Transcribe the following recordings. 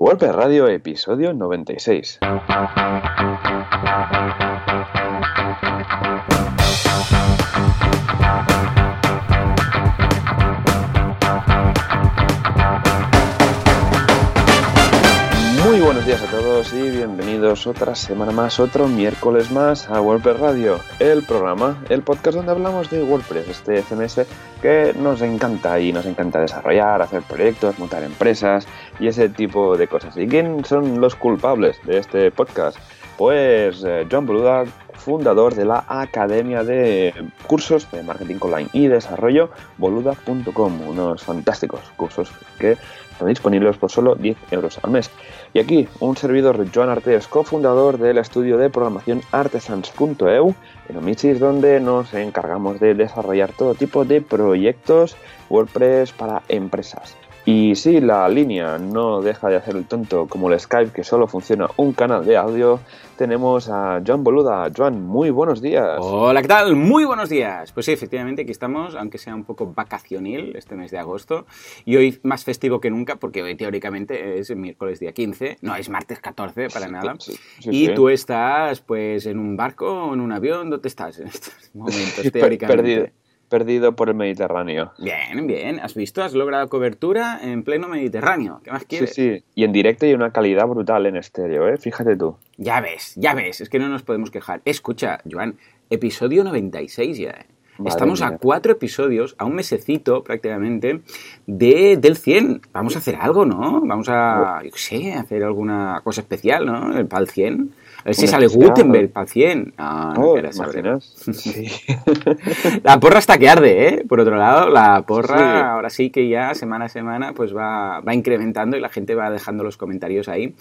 WordPress Radio, episodio 96. Muy buenos días a todos y bienvenidos otra semana más, otro miércoles más a WordPress Radio, el programa, el podcast donde hablamos de WordPress, este CMS que nos encanta y nos encanta desarrollar, hacer proyectos, montar empresas y ese tipo de cosas. ¿Y quién son los culpables de este podcast? Pues eh, John Boluda, fundador de la Academia de Cursos de Marketing Online y Desarrollo, boluda.com, unos fantásticos cursos que están disponibles por solo 10 euros al mes. Y aquí un servidor, Joan Artes, cofundador del estudio de programación artesans.eu, en Omisis, donde nos encargamos de desarrollar todo tipo de proyectos WordPress para empresas. Y si la línea no deja de hacer el tonto como el Skype, que solo funciona un canal de audio, tenemos a Joan Boluda. Joan, muy buenos días. Hola, ¿qué tal? Muy buenos días. Pues sí, efectivamente, aquí estamos, aunque sea un poco vacacionil este mes de agosto. Y hoy más festivo que nunca, porque hoy teóricamente es miércoles día 15, no es martes 14 para nada. Sí, sí, y sí. tú estás, pues, en un barco o en un avión, ¿dónde estás en estos momentos, teóricamente? perdido, perdido por el Mediterráneo. Bien, bien. ¿Has visto? Has logrado cobertura en pleno Mediterráneo. ¿Qué más Sí, quieres? sí. Y en directo y una calidad brutal en estéreo, ¿eh? Fíjate tú. Ya ves, ya ves. Es que no nos podemos quejar. Escucha, Joan, episodio 96 ya. ¿eh? Madre Estamos mía. a cuatro episodios, a un mesecito prácticamente, de, del 100. Vamos a hacer algo, ¿no? Vamos a, yo qué sé, hacer alguna cosa especial, ¿no? El para el 100. A ver si sale. Gutenberg para el 100. No, no Oh, quieras ¿te saber. Sí. La porra está que arde, ¿eh? Por otro lado, la porra Sí. ahora sí que ya semana a semana pues va, va incrementando y la gente va dejando los comentarios ahí.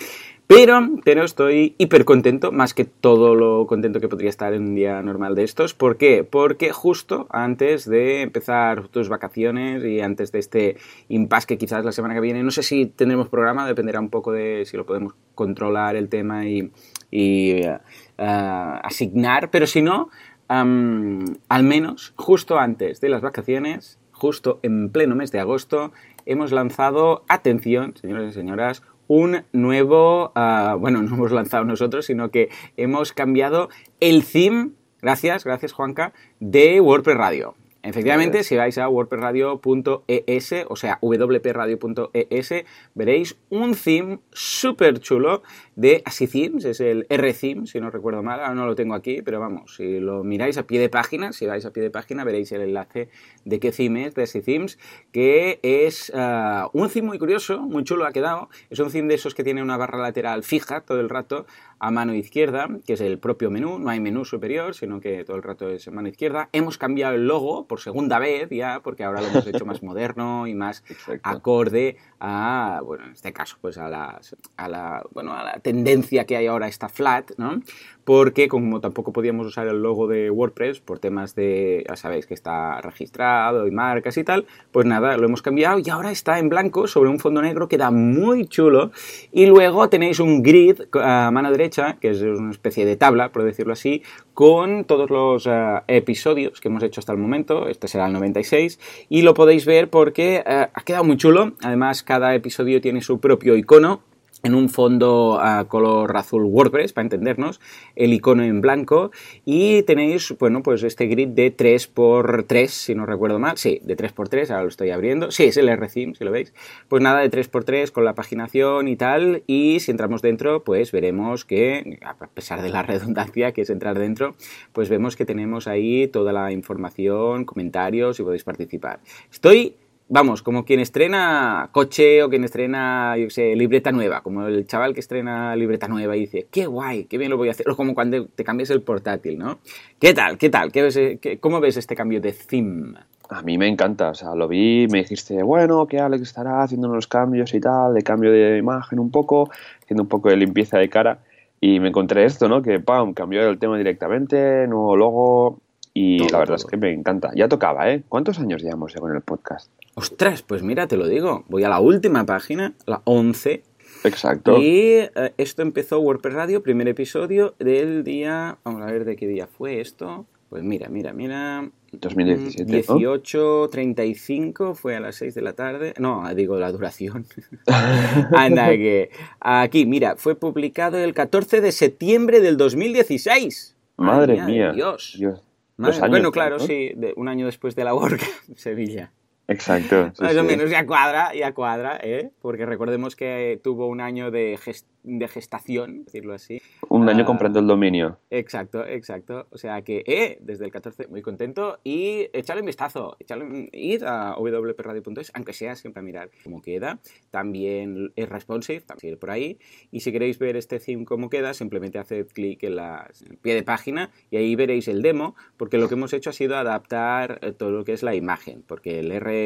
Pero, pero estoy hiper contento, más que todo lo contento que podría estar en un día normal de estos. ¿Por qué? Porque justo antes de empezar tus vacaciones y antes de este impasse que quizás la semana que viene, no sé si tendremos programa, dependerá un poco de si lo podemos controlar el tema y, y, eh, ah, asignar, pero si no, am, al menos justo antes de las vacaciones, justo en pleno mes de agosto, hemos lanzado, atención, señores y señoras, un nuevo, ah, bueno, no hemos lanzado nosotros, sino que hemos cambiado el theme, gracias, gracias Juanca, de WordPress Radio. Efectivamente, si vais a wordpressradio.es, o sea, wpradio.es, veréis un theme súper chulo de Themes, es el R-Theme, si no recuerdo mal, ahora no lo tengo aquí, pero vamos, si lo miráis a pie de página, si vais a pie de página, veréis el enlace de qué theme es, de Themes, que es ah, un theme muy curioso, muy chulo ha quedado, es un theme de esos que tiene una barra lateral fija todo el rato a mano izquierda, que es el propio menú, no hay menú superior, sino que todo el rato es mano izquierda. Hemos cambiado el logo por segunda vez ya, porque ahora lo hemos hecho más moderno y más Exacto. acorde a, bueno, en este caso, pues a la, a la, bueno, a la tendencia que hay ahora esta flat, ¿no? Porque como tampoco podíamos usar el logo de WordPress por temas de, ya sabéis que está registrado y marcas y tal, pues nada, lo hemos cambiado y ahora está en blanco sobre un fondo negro, queda muy chulo. Y luego tenéis un grid a mano derecha, que es una especie de tabla, por decirlo así, con todos los eh, episodios que hemos hecho hasta el momento. Este será el 96 y lo podéis ver porque eh, ha quedado muy chulo. Además, cada episodio tiene su propio icono en un fondo a color azul WordPress, para entendernos, el icono en blanco y tenéis, bueno, pues este grid de 3x3, si no recuerdo mal, sí, de 3x3, ahora lo estoy abriendo, sí, es el RCIM, si lo veis, pues nada, de 3x3 con la paginación y tal, y si entramos dentro, pues veremos que, a pesar de la redundancia que es entrar dentro, pues vemos que tenemos ahí toda la información, comentarios y podéis participar. Estoy vamos, como quien estrena coche o quien estrena, yo sé, libreta nueva, como el chaval que estrena libreta nueva y dice, qué guay, qué bien lo voy a hacer, o como cuando te cambias el portátil, ¿no? ¿Qué tal? ¿Qué tal? ¿Qué ves, qué- ¿Cómo ves este cambio de theme? A mí me encanta, o sea, lo vi, me dijiste, bueno, que Alex estará haciendo unos cambios y tal, de cambio de imagen un poco, haciendo un poco de limpieza de cara, y me encontré esto, ¿no? Que, pam, cambió el tema directamente, nuevo logo, y Todo, la verdad todo. es que me encanta. Ya tocaba, ¿eh? ¿Cuántos años llevamos con el podcast? Ostras, pues mira, te lo digo, voy a la última página, la 11, Exacto. y eh, esto empezó WordPress Radio, primer episodio del día, vamos a ver de qué día fue esto, pues mira, mira, mira, 2017. 18.35 fue a las 6 de la tarde. No, digo la duración. Anda, que. Aquí, mira, fue publicado el 14 de septiembre del 2016. Madre, mía. Dios. Dios. Madre- bueno, claro, ¿no? sí, de- un año después de la World Cup, Sevilla. Exacto. sí, Más o sí. menos ya cuadra, ya cuadra, ¿eh? Porque recordemos que tuvo un año de, ges- de gestación, decirlo así. Un año Ah. comprando el dominio. Exacto, exacto. O sea que, eh, desde el 14, muy contento. Y echadle un vistazo. Echadle un- id a wpradio.es, aunque sea siempre a mirar cómo queda. También es responsive, también ir por ahí. Y si queréis ver este theme cómo queda, simplemente haced clic en, la- en el pie de página y ahí veréis el demo, porque lo que hemos hecho ha sido adaptar eh, todo lo que es la imagen, porque el R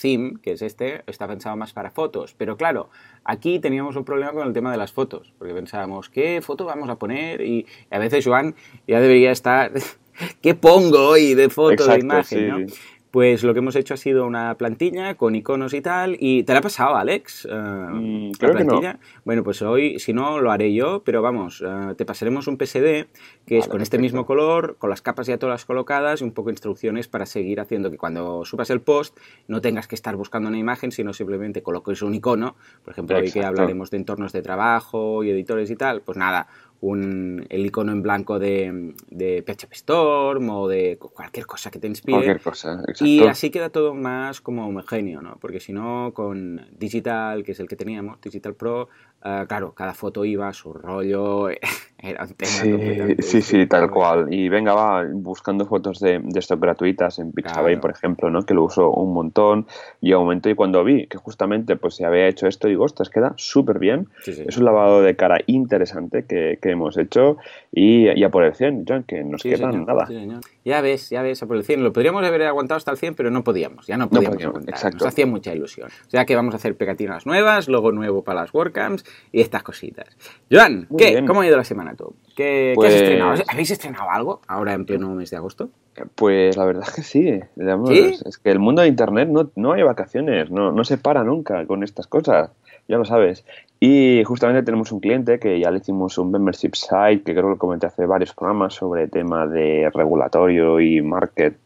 theme, que es este, está pensado más para fotos. Pero claro, aquí teníamos un problema con el tema de las fotos, porque pensábamos, ¿qué foto vamos a poner? Y a veces Joan ya debería estar, ¿qué pongo hoy de foto, de imagen? sí. ¿no? Pues lo que hemos hecho ha sido una plantilla con iconos y tal. ¿Y te la ha pasado, Alex? eh, Mm, la creo que no. plantilla? Bueno, pues hoy, si no, lo haré yo, pero vamos, eh, te pasaremos un PSD que es con este mismo color, con las capas ya todas colocadas y un poco de instrucciones para seguir haciendo que cuando subas el post no tengas que estar buscando una imagen, sino simplemente coloques un icono. Por ejemplo, hoy que Exacto. hablaremos de entornos de trabajo y editores y tal, pues nada, un, el icono en blanco de, de PHP Storm o de cualquier cosa que te inspire. Cualquier cosa. Exacto. Y así queda todo más como homogéneo, ¿no? Porque si no, con Digital, que es el que teníamos, Digital Pro, eh, claro, cada foto iba a su rollo, era un tema Sí, sí, sí, tal cual. Y venga, va, buscando fotos de, de stock gratuitas en Pixabay, Claro. por ejemplo, ¿no? Que lo uso un montón. Y a un momento, y cuando vi que justamente pues se había hecho esto, digo, ostras, queda súper bien. Sí, sí. Es un lavado de cara interesante que, que hemos hecho. Y ya por el 100, John, que nos Sí, quedan señor, nada. Ya ves, ya ves, a por el 100. Lo podríamos haber aguantado hasta el 100, pero no podíamos. Ya no podíamos podíamos, aguantar. exacto. Nos hacía mucha ilusión. O sea que vamos a hacer pegatinas nuevas, logo nuevo para las WordCamps y estas cositas. Joan, Muy ¿qué? bien. ¿Cómo ha ido la semana tú? ¿Qué, qué Pues- has estrenado? ¿Habéis estrenado algo ahora en pleno mes de agosto? Pues la verdad es que sí. digamos, ¿Sí? Es que el mundo de Internet no, no hay vacaciones, no, no se para nunca con estas cosas, ya lo sabes. Y justamente tenemos un cliente que ya le hicimos un membership site, que creo que lo comenté hace varios programas sobre tema de regulatorio y market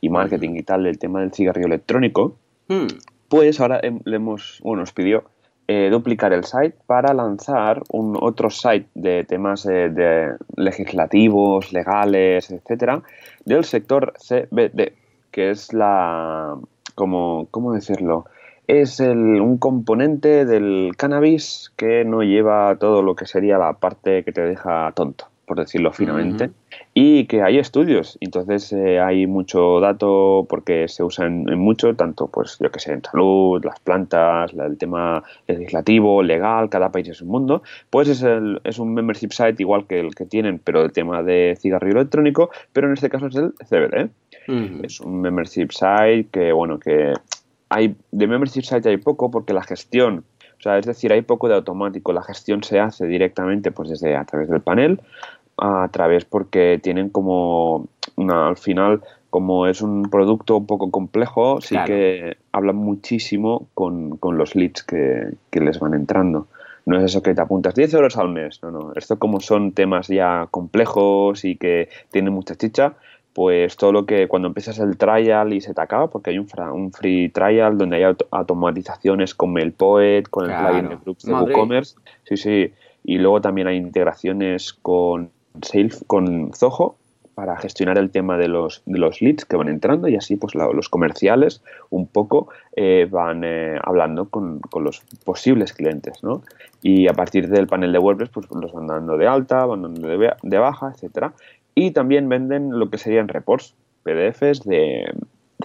y marketing y tal, el tema del cigarrillo electrónico. Hmm, Pues ahora hem- le hemos, bueno, nos pidió eh, duplicar el site para lanzar un otro site de temas eh, de legislativos, legales, etcétera, del sector CBD, que es la, como, ¿cómo decirlo? Es el- un componente del cannabis que no lleva todo lo que sería la parte que te deja tonto, por decirlo finamente Ujú. y que hay estudios. Entonces eh, hay mucho dato porque se usa en, en mucho, tanto pues yo que sé, en salud, las plantas, la- el tema legislativo, legal, cada país es un mundo. Pues es, el- es un membership site igual que el que tienen, pero el tema de cigarrillo electrónico, pero en este caso es el CBD. ujú. Es un membership site que, bueno, que hay de membership site hay poco porque la gestión, o sea, es decir, hay poco de automático. La gestión se hace directamente, pues desde a través del panel, a través porque tienen como una, al final, como es un producto un poco complejo, sí que hablan muchísimo con, con los leads que, que les van entrando. No es eso que te apuntas 10 euros al mes, no, no. Esto como son temas ya complejos y que tienen mucha chicha, pues todo lo que cuando empiezas el trial y se te acaba, porque hay un, fra- un free trial donde hay auto- automatizaciones con MailPoet, con el plugin de groups de Madre. WooCommerce, sí, sí, y luego también hay integraciones con Sales, con Zoho para gestionar el tema de los, de los leads que van entrando y así pues los comerciales un poco eh, van eh, hablando con, con los posibles clientes, ¿no? Y a partir del panel de WordPress pues los van dando de alta, van dando de baja, etcétera. Y también venden lo que serían reports, PDFs de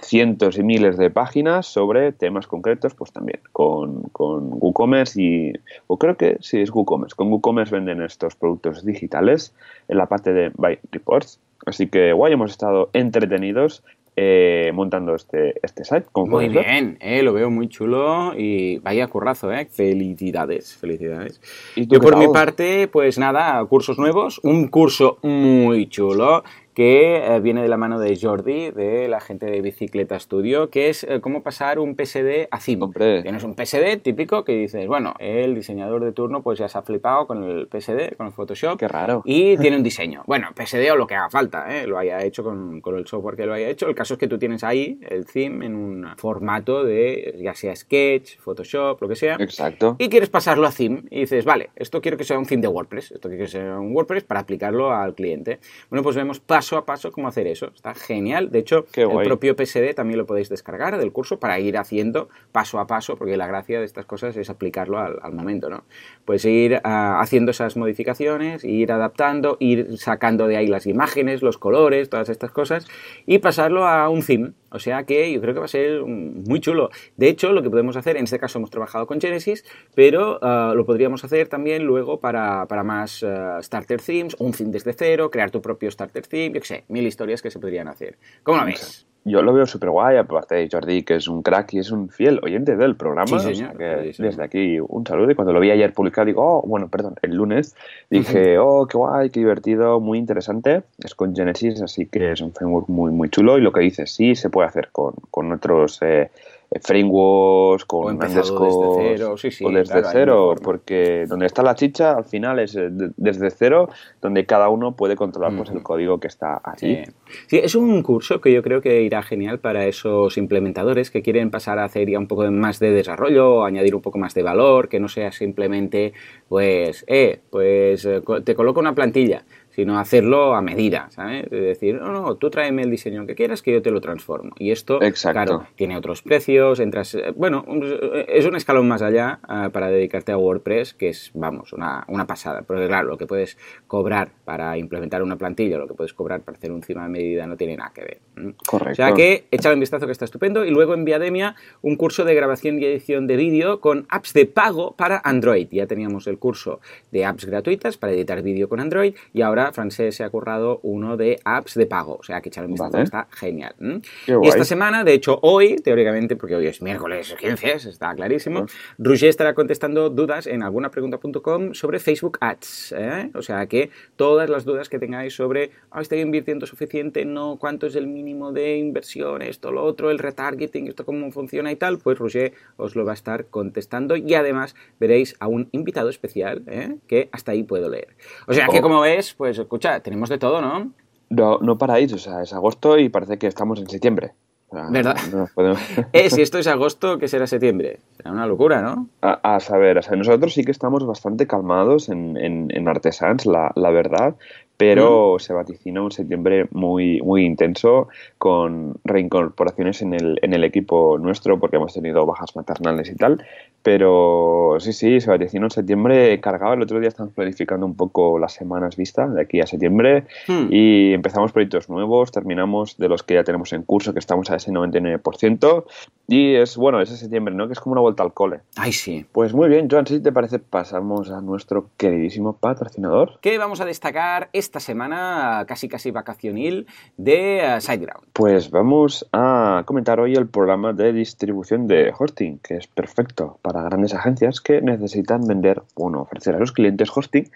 cientos y miles de páginas sobre temas concretos, pues también con, con WooCommerce y, o creo que sí es WooCommerce, con WooCommerce venden estos productos digitales en la parte de Buy Reports, así que guay, hemos estado entretenidos eh, montando este, este site. Muy bien, eh, lo veo muy chulo y vaya currazo, ¿eh? Felicidades, felicidades. ¿Y Yo por mi parte, pues nada, cursos nuevos, un curso muy chulo que eh, viene de la mano de Jordi, de la gente de Bicicleta Studio, que es eh, cómo pasar un PSD a CIM. Tienes un PSD típico que dices, bueno, el diseñador de turno pues ya se ha flipado con el PSD, con el Photoshop. Qué raro. Y tiene un diseño. Bueno, PSD o lo que haga falta, ¿eh? lo haya hecho con, con, el software que lo haya hecho. El caso es que tú tienes ahí el theme en un formato de ya sea Sketch, Photoshop, lo que sea. Exacto. Y quieres pasarlo a theme y dices, vale, esto quiero que sea un theme de WordPress, esto quiero que sea un WordPress para aplicarlo al cliente. Bueno, pues vemos paso a paso cómo hacer eso. Está genial. De hecho, el propio PSD también lo podéis descargar del curso para ir haciendo paso a paso, porque la gracia de estas cosas es aplicarlo al, momento, ¿no? Pues ir ah, haciendo esas modificaciones, ir adaptando, ir sacando de ahí las imágenes, los colores, todas estas cosas, y pasarlo a un theme. O sea que yo creo que va a ser muy chulo. De hecho, lo que podemos hacer, en este caso hemos trabajado con Genesis, pero ah, lo podríamos hacer también luego para, más ah, starter themes, un theme desde cero, crear tu propio starter theme, yo qué sé, mil historias que se podrían hacer. ¿Cómo lo ves? yo lo veo súper guay, aparte de Jordi, que es un crack y es un fiel oyente del programa. Sí, que Desde aquí un saludo. Y cuando lo vi ayer publicado, digo, oh, bueno, perdón, el lunes, dije, oh, qué guay, qué divertido, muy interesante. Es con Genesis, así que es un framework muy, muy chulo. Y lo que dices, sí, se puede hacer con, con otros. Eh, frameworks, con desde cero, sí, sí, o desde cero, porque donde está la chicha al final es eh, desde cero, donde cada uno puede controlar pues, el código que está allí. Sí. es un curso que yo creo que irá genial para esos implementadores que quieren pasar a hacer ya un poco más de desarrollo, añadir un poco más de valor, que no sea simplemente, pues, eh, pues eh, te coloco una plantilla sino hacerlo a medida, ¿sabes? Es decir, no, no, tú tráeme el diseño que quieras que yo te lo transformo. Y esto, claro, tiene otros precios, entras, eh, bueno, es un escalón más allá eh, para dedicarte a WordPress, que es, vamos, una, una, pasada. Porque claro, lo que puedes cobrar para implementar una plantilla, lo que puedes cobrar para hacer un cima de medida no tiene nada que ver. Correcto. O sea que échale un vistazo que está estupendo. Y luego en Viademia, un curso de grabación y edición de vídeo con apps de pago para Android. Ya teníamos el curso de apps gratuitas para editar vídeo con Android y ahora Francés se ha currado uno de apps de pago, o sea que echar un vistazo está genial. Y esta semana, de hecho hoy, teóricamente, porque hoy es miércoles 15, está clarísimo, Roger estará contestando dudas en algunapregunta.com sobre Facebook Ads, ¿eh? o sea que todas las dudas que tengáis sobre, ah, estoy invirtiendo suficiente, no, cuánto es el mínimo de inversión, esto, lo otro, el retargeting, esto cómo funciona y tal, pues Roger os lo va a estar contestando y además veréis a un invitado especial ¿eh? que hasta ahí puedo leer. O sea que oh. como ves, pues pues, escucha, tenemos de todo, ¿no? No, no paráis, o sea, es agosto y parece que estamos en septiembre. ¿Verdad? eh, si esto es agosto, ¿qué será septiembre? Será una locura, ¿no? A, saber, o sea, nosotros sí que estamos bastante calmados en, en, Artesans, la, la, verdad, pero se vaticina un septiembre muy, muy intenso con reincorporaciones en el, en el equipo nuestro porque hemos tenido bajas maternales y tal. Pero sí, sí, se vaticina un septiembre cargado. El otro día estamos planificando un poco las semanas vistas de aquí a septiembre hmm. y empezamos proyectos nuevos, terminamos de los que ya tenemos en curso, que estamos a ese 99%. Y es, bueno, ese septiembre, ¿no? Que es como una vuelta al cole. Ay, sí. Pues muy bien, Joan, si te parece, pasamos a nuestro queridísimo patrocinador. ¿Qué vamos a destacar? esta semana casi casi vacacionil de eh, SiteGround? Pues vamos a comentar hoy el programa de distribución de hosting, que es perfecto para grandes agencias que necesitan vender, bueno, ofrecer a los clientes hosting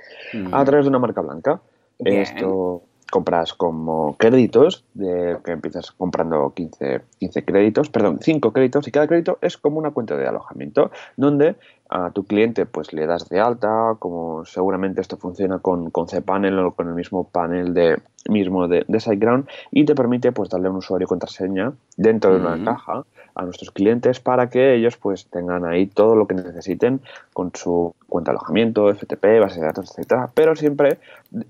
a través de una marca blanca. Esto compras como créditos, de que empiezas comprando 15, 15 créditos, perdón, 5 créditos y cada crédito es como una cuenta de alojamiento donde a tu cliente pues le das de alta, como seguramente esto funciona con, con cPanel o con el mismo panel de mismo de, de SiteGround y te permite pues darle un usuario y contraseña dentro de una caja a nuestros clientes para que ellos pues tengan ahí todo lo que necesiten con su cuenta de alojamiento, FTP, base de datos, etcétera, pero siempre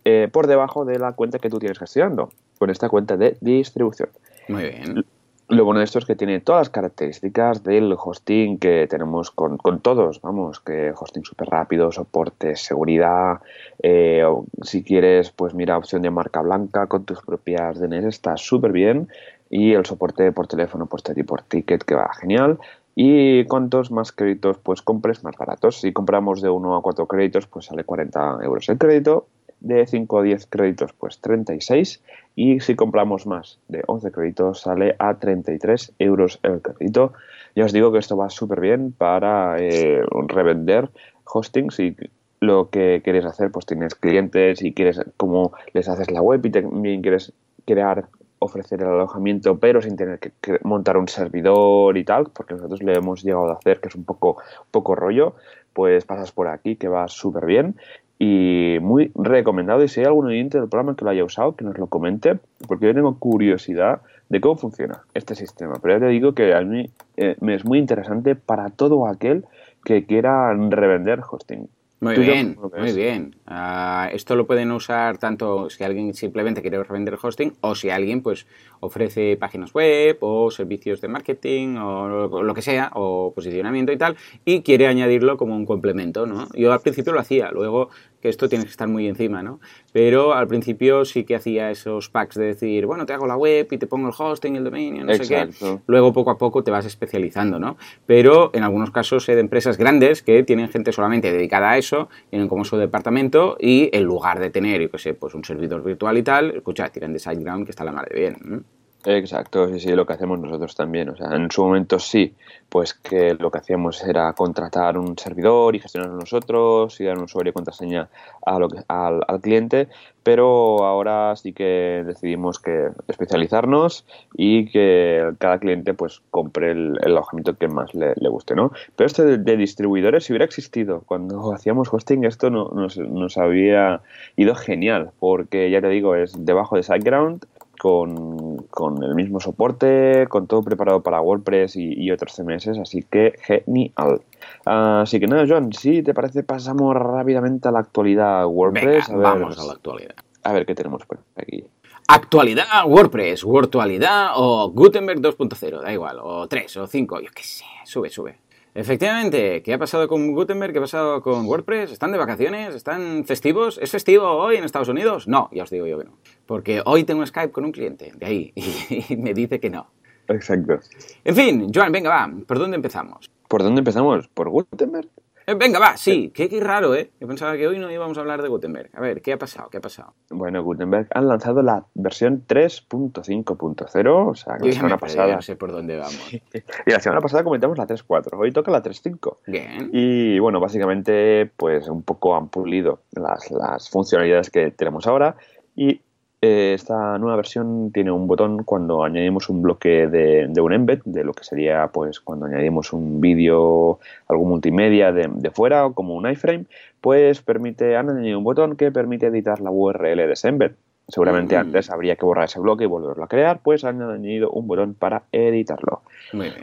eh, por debajo de la cuenta que tú tienes gestionando, con esta cuenta de distribución. Muy bien. Lo bueno de esto es que tiene todas las características del hosting que tenemos con, todos, vamos, que hosting súper rápido, soporte, seguridad, eh, si quieres, pues mira, opción de marca blanca con tus propias DNS, está súper bien y el soporte por teléfono, por este por ticket, que va genial. Y cuantos más créditos pues compres, más baratos. Si compramos de 1 a 4 créditos, pues sale 40 euros el crédito de 5 a 10 créditos, pues 36. Y si compramos más de 11 créditos, sale a 33 euros el crédito. Ya os digo que esto va súper bien para eh, revender hosting. Si lo que quieres hacer, pues tienes clientes y quieres cómo les haces la web y también quieres crear ofrecer el alojamiento, pero sin tener que, montar un servidor y tal, porque nosotros le hemos llegado a hacer, que es un poco, poco rollo, pues pasas por aquí, que va súper bien y muy recomendado. Y si hay algún oyente del programa que lo haya usado, que nos lo comente, porque yo tengo curiosidad de cómo funciona este sistema. Pero ya te digo que a mí eh, me es muy interesante para todo aquel que quiera revender hosting. Muy bien, muy bien. Ah, esto lo pueden usar tanto si alguien simplemente quiere revender hosting o si alguien pues ofrece páginas web o servicios de marketing o lo que sea o posicionamiento y tal y quiere añadirlo como un complemento, ¿no? Yo al principio lo hacía, luego que esto tiene que estar muy encima, ¿no? Pero al principio sí que hacía esos packs de decir, bueno, te hago la web y te pongo el hosting, el dominio, no sé qué. Luego poco a poco te vas especializando, ¿no? Pero en algunos casos sé de empresas grandes que tienen gente solamente dedicada a eso, tienen como su departamento y en lugar de tener, yo qué sé, pues un servidor virtual y tal, escucha, tiran de SiteGround que está la madre bien. Exacto, sí, sí, lo que hacemos nosotros también. O sea, en su momento sí, pues que lo que hacíamos era contratar un servidor y gestionarlo nosotros y dar un usuario y contraseña a lo que, al, cliente, pero ahora sí que decidimos que especializarnos y que cada cliente pues compre el, alojamiento que más le, guste, ¿no? Pero este de, distribuidores, si hubiera existido cuando hacíamos hosting, esto no, nos, nos había ido genial, porque ya te digo, es debajo de SiteGround, con, el mismo soporte, con todo preparado para WordPress y, otros CMS, así que genial. Así que nada, Joan, si te parece, pasamos rápidamente a la actualidad WordPress. vamos a la actualidad. A ver qué tenemos por aquí. Actualidad WordPress, Virtualidad o Gutenberg 2.0, da igual, o 3 o 5, yo qué sé, sube, sube. Efectivamente, ¿qué ha pasado con Gutenberg? ¿Qué ha pasado con WordPress? ¿Están de vacaciones? ¿Están festivos? ¿Es festivo hoy en Estados Unidos? No, ya os digo yo que no. Porque hoy tengo Skype con un cliente de ahí y me dice que no. Exacto. En fin, Joan, venga, va. ¿Por dónde empezamos? ¿Por dónde empezamos? ¿Por Gutenberg? Eh, venga, va, sí, qué, raro, ¿eh? Yo pensaba que hoy no íbamos a hablar de Gutenberg. A ver, ¿qué ha pasado? ¿Qué ha pasado? Bueno, Gutenberg han lanzado la versión 3.5.0, o sea, que la semana pasada... No sé por dónde vamos. y la semana pasada comentamos la 3.4, hoy toca la 3.5. Bien. Y bueno, básicamente, pues un poco han pulido las, las funcionalidades que tenemos ahora y eh, esta nueva versión tiene un botón cuando añadimos un bloque de, un embed, de lo que sería pues cuando añadimos un vídeo, algo multimedia de, fuera o como un iframe, pues permite, han añadido un botón que permite editar la URL de ese embed. Seguramente mm. antes habría que borrar ese bloque y volverlo a crear, pues han añadido un botón para editarlo.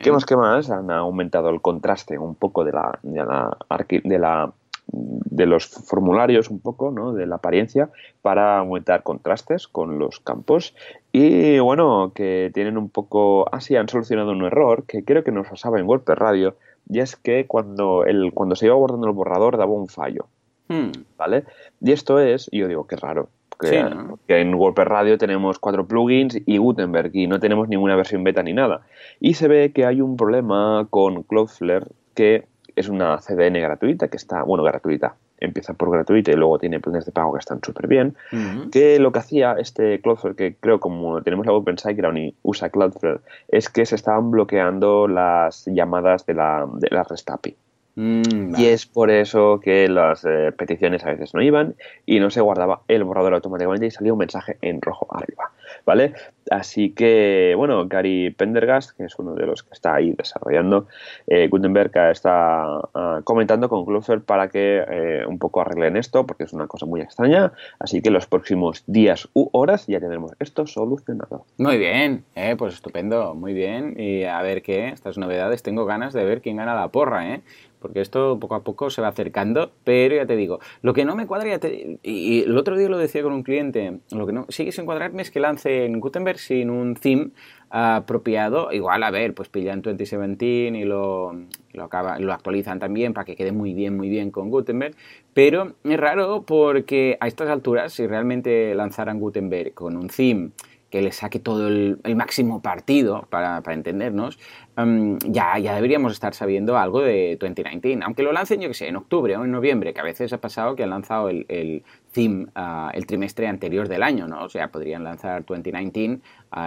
¿Qué más? ¿Qué más? Han aumentado el contraste un poco de la, de la, de la de los formularios un poco, ¿no? de la apariencia, para aumentar contrastes con los campos. Y bueno, que tienen un poco, así ah, han solucionado un error que creo que nos pasaba en WordPress Radio, y es que cuando, el, cuando se iba abordando el borrador daba un fallo. Hmm. ¿Vale? Y esto es, y yo digo, qué raro. Que, que, en WordPress Radio tenemos cuatro plugins y Gutenberg y no tenemos ninguna versión beta ni nada. Y se ve que hay un problema con Cloudflare que es una CDN gratuita que está, bueno, gratuita, empieza por gratuita y luego tiene planes de pago que están súper bien, que lo que hacía este Cloudflare, que creo como tenemos la Open y usa Cloudflare, es que se estaban bloqueando las llamadas de la, de la REST API. Mm, y es por eso que las eh, peticiones a veces no iban y no se guardaba el borrador automáticamente y salía un mensaje en rojo arriba. ¿Vale? Así que, bueno, Gary Pendergast, que es uno de los que está ahí desarrollando, eh, Gutenberg está ah, comentando con Cloudflare para que eh, un poco arreglen esto, porque es una cosa muy extraña. Así que los próximos días u horas ya tendremos esto solucionado. Muy bien, pues estupendo, muy bien. Y a ver qué, estas novedades, tengo ganas de ver quién gana la porra, ¿eh? Porque esto poco a poco se va acercando, pero ya te digo, lo que no me cuadra, y el otro día lo decía con un cliente, lo que no sigue sin cuadrarme es que lancen Gutenberg sin un theme apropiado, igual, a ver, pues pillan 2017 y lo, lo, acaba, lo actualizan también para que quede muy bien, muy bien con Gutenberg, pero es raro porque a estas alturas, si realmente lanzaran Gutenberg con un theme que le saque todo el, máximo partido, para, para entendernos, em, ya, ya deberíamos estar sabiendo algo de 2019. Aunque lo lancen, yo que sé, en octubre o en noviembre, que a veces ha pasado que han lanzado el, el theme ah, el trimestre anterior del año, ¿no? O sea, podrían lanzar 2019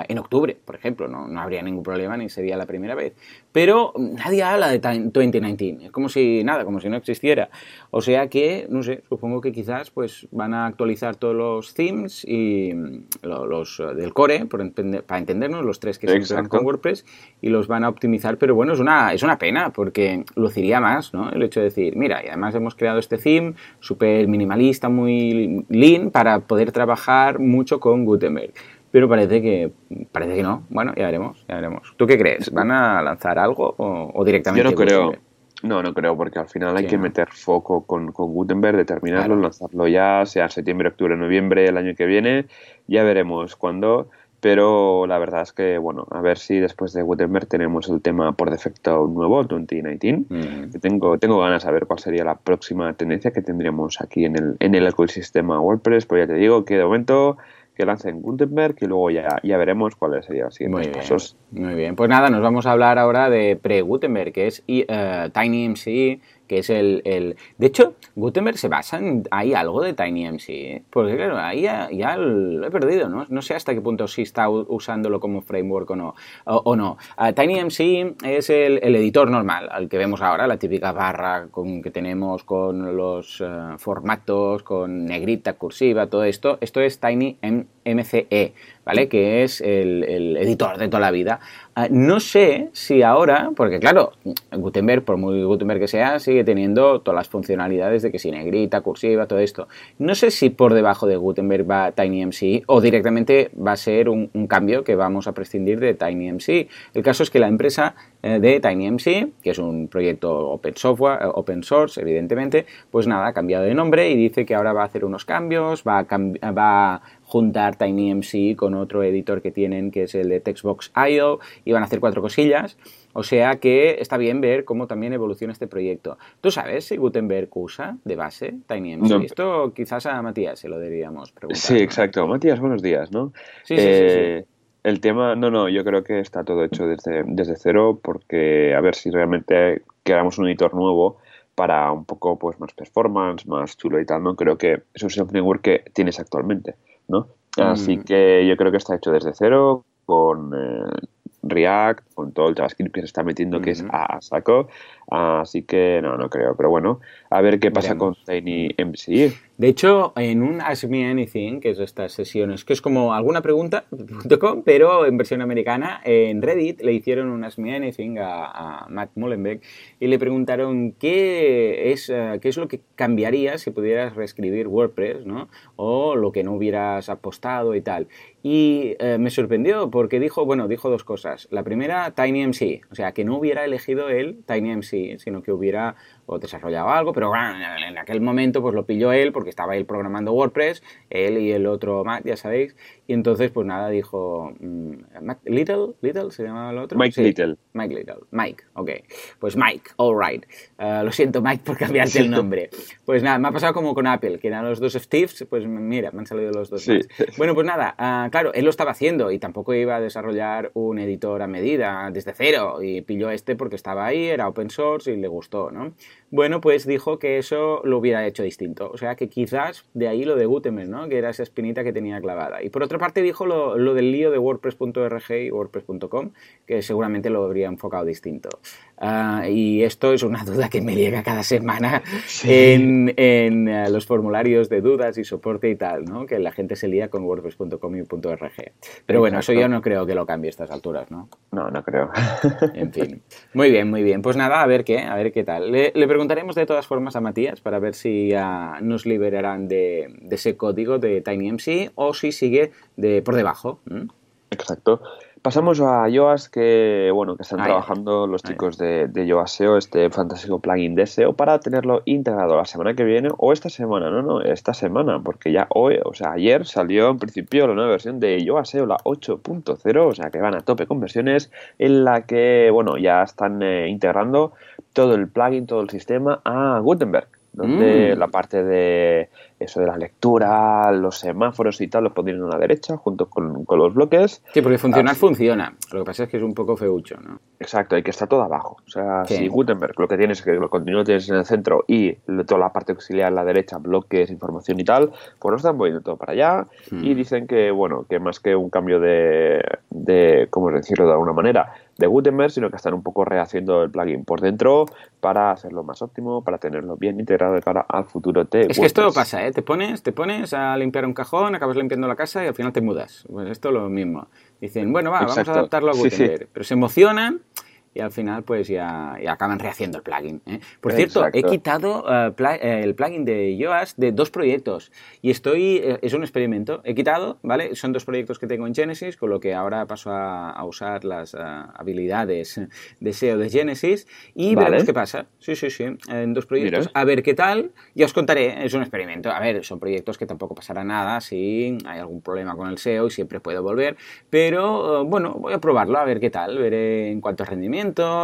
en octubre, por ejemplo, ¿no? no habría ningún problema ni sería la primera vez. Pero nadie habla de 2019, es como si nada, como si no existiera. O sea que, no sé, supongo que quizás pues van a actualizar todos los themes y mm, los, eh, del core, para entendernos, los tres que se usan con WordPress, y los van a optimizar, pero bueno, es una, es una pena, porque luciría más, ¿no? El hecho de decir, mira, y además hemos creado este theme súper minimalista, muy lean, para poder trabajar mucho con Gutenberg pero parece que parece que no. Bueno, ya veremos, ya veremos. ¿Tú qué crees? ¿Van a lanzar algo o, directamente? Yo no creo. No, no creo, porque al final hay que meter foco con, con Gutenberg, determinarlo, lanzarlo ya, sea septiembre, octubre, noviembre, el año que viene. Ya veremos cuándo. Pero la verdad es que, bueno, a ver si después de Gutenberg tenemos el tema por defecto nuevo, 2019. Mm. tengo, tengo ganas de ver cuál sería la próxima tendencia que tendríamos aquí en el, en el ecosistema WordPress. Pues ya te digo que de momento que lancen Gutenberg y luego ya, ya veremos cuáles serían los siguientes muy pasos. muy bien, pues nada, nos vamos a hablar ahora de pre-Gutenberg, que es uh, TinyMC que es el, el... De hecho, Gutenberg se basa en... Hay algo de TinyMC, ¿eh? porque claro, ahí ya, lo he perdido, ¿no? No sé hasta qué punto sí está usándolo como framework o no. O, no. Uh, TinyMC es el, editor normal, al que vemos ahora, la típica barra con, que tenemos con los eh, formatos, con negrita, cursiva, todo esto. Esto es TinyMCE, Que es el, editor de toda la vida. Ah, no sé si ahora, porque claro, Gutenberg, por muy Gutenberg que sea, sigue teniendo todas las funcionalidades de que si negrita, cursiva, todo esto. No sé si por debajo de Gutenberg va TinyMC o directamente va a ser un, cambio que vamos a prescindir de TinyMC. El caso es que la empresa eh, de TinyMC, que es un proyecto open software, eh, open source, evidentemente, pues nada, ha cambiado de nombre y dice que ahora va a hacer unos cambios, va a, va juntar TinyMC con otro editor que tienen, que es el de Textbox.io, y van a hacer cuatro cosillas. O sea que está bien ver cómo también evoluciona este proyecto. ¿Tú sabes si Gutenberg usa de base TinyMC? Esto quizás a Matías se lo deberíamos preguntar. Sí, exacto. Matías, buenos días, ¿no? Sí, sí, sí, eh, El tema, no, no, yo creo que está todo hecho desde, desde cero porque a ver si realmente queramos un editor nuevo para un poco pues más performance, más chulo y tal, ¿no? Creo que eso es un framework que tienes actualmente. ¿No? Así mm. que yo creo que está hecho desde cero, con eh, React, con todo el JavaScript que se está metiendo, que es a saco. Así que no, no creo. Pero bueno, a ver qué pasa con TinyMC. De hecho, en un Ask Me Anything, que es estas sesiones, que es como alguna pregunta.com, pero en versión americana, en Reddit le hicieron un Ask Me Anything a, Matt Mullenbeck y le preguntaron qué es, eh, qué es lo que cambiaría si pudieras reescribir WordPress, ¿no? O lo que no hubieras apostado y tal. Y eh, me sorprendió porque dijo, bueno, dijo dos cosas. La primera, TinyMC, o sea, que no hubiera elegido él TinyMC, sino que hubiera o desarrollado algo, pero en aquel momento pues lo pilló él porque estaba él programando WordPress, él y el otro Matt, ya sabéis, y entonces pues nada, dijo mm, Little, Little se llamaba el otro. Mike Little. Mike Little, Mike, ok, pues Mike, alright, uh, lo siento Mike por cambiarte el nombre. Pues nada, me ha pasado como con Apple, que eran los dos Steves, pues mira, me han salido los dos. Sí. Bueno, pues nada, uh, claro, él lo estaba haciendo y tampoco iba a desarrollar un editor a medida desde cero y pilló este porque estaba ahí, era open source y le gustó, ¿no? Bueno, pues dijo que eso lo hubiera hecho distinto. O sea que quizás de ahí lo de Gutenberg, ¿no? Que era esa espinita que tenía clavada. Y por otra parte dijo lo, del lío de WordPress.org y WordPress.com, que seguramente lo habría enfocado distinto. Ah, y esto es una duda que me llega cada semana en, eh, los formularios de dudas y soporte y tal, ¿no? Que la gente se lía con WordPress.com y .org. Pero bueno, eso yo no creo que lo cambie a estas alturas, ¿no? No, no creo. en fin. Muy bien, muy bien. Pues nada, a ver qué, a ver qué tal. Le, preguntaremos de todas formas a Matías para ver si nos liberarán de, ese código de TinyMC o si sigue de, por debajo. Exacto. Pasamos a Yoast, que bueno, que están trabajando los chicos de, de Yoast SEO, este fantástico plugin de SEO, para tenerlo integrado la semana que viene o esta semana, no, no, esta semana, porque ya hoy, o sea, ayer salió en principio la nueva versión de Yoast SEO, la 8.0, o sea, que van a tope con versiones, en la que, bueno, ya están eh, integrando todo el plugin, todo el sistema a Gutenberg. Donde Mm. la parte de eso de la lectura, los semáforos y tal, los pondrían a la derecha junto con, con los bloques. Sí, porque funcionar funciona. Lo que pasa es que es un poco feucho, ¿no? Exacto, y que está todo abajo. O sea, Sí. si Gutenberg lo que tienes es que lo contenido tienes en el centro y toda la parte auxiliar a la derecha, bloques, información y tal, pues lo están moviendo todo para allá. Mm. Y dicen que, bueno, que más que un cambio de, de, ¿cómo decirlo de alguna manera? De Gutenberg, sino que están un poco rehaciendo el plugin por dentro para hacerlo más óptimo, para tenerlo bien integrado de cara al futuro de Es que esto pasa, ¿eh? Te pones, te pones a limpiar un cajón, acabas limpiando la casa y al final te mudas. Pues esto es lo mismo. Dicen, bueno, va, vamos a adaptarlo a Sí, sí. Gutenberg. Pero se emocionan y al final pues ya, ya acaban rehaciendo el plugin. ¿eh? Por cierto, he Exacto. quitado pla- eh, el plugin de Yoast de dos proyectos y estoy, eh, es un experimento, he quitado, ¿vale? Son dos proyectos que tengo en Genesis, con lo que ahora paso a, a usar las ah, habilidades de SEO de Genesis y Vale. veremos qué pasa. Sí, sí, sí, en dos proyectos. Mira. A ver qué tal, ya os contaré, es un experimento. A ver, son proyectos que tampoco pasará nada si hay algún problema con el SEO y siempre puedo volver, pero eh, bueno, voy a probarlo, a ver qué tal. Veré en cuanto a